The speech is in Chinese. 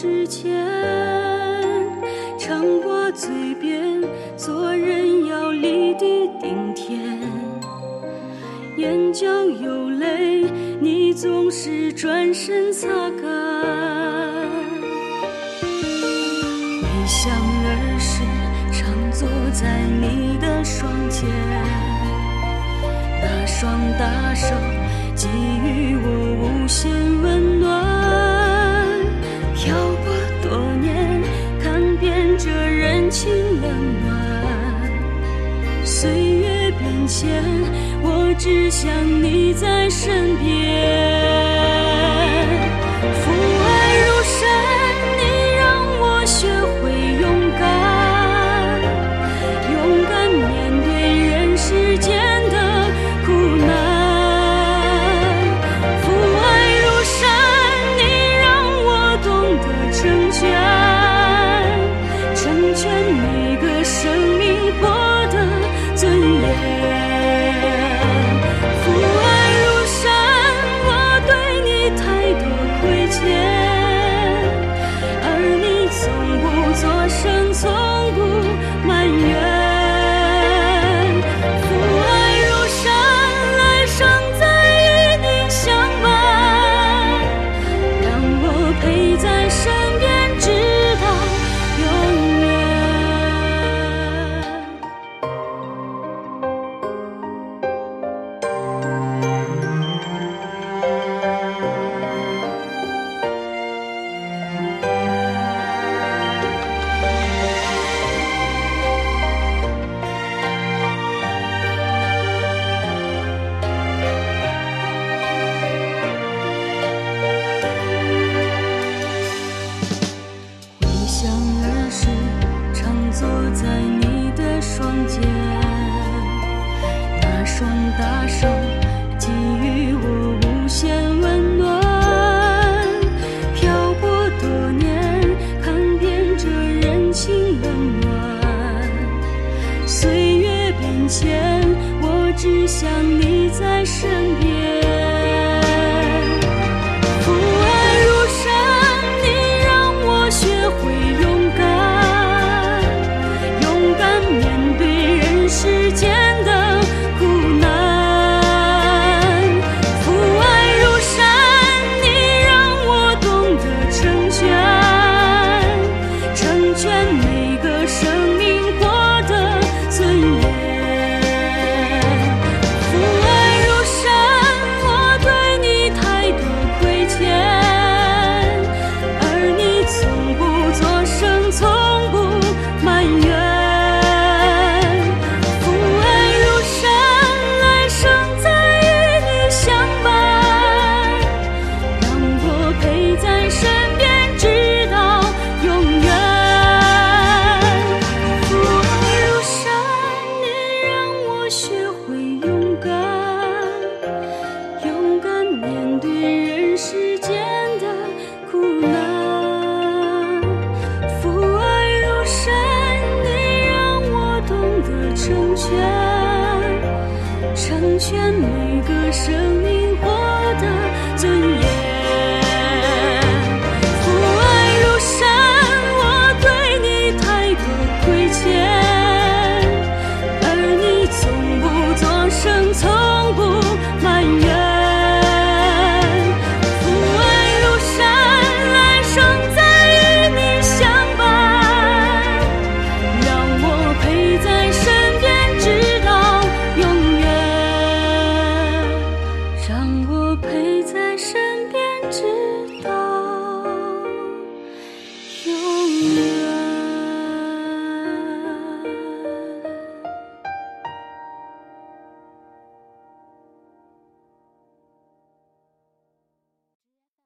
之前常挂嘴边做人要立地顶天眼角有泪你总是转身擦干。回想儿时常坐在你的双肩那双大手给予我无限温暖。冷暖岁月变迁我只想你在身边。所生错只想你在身边。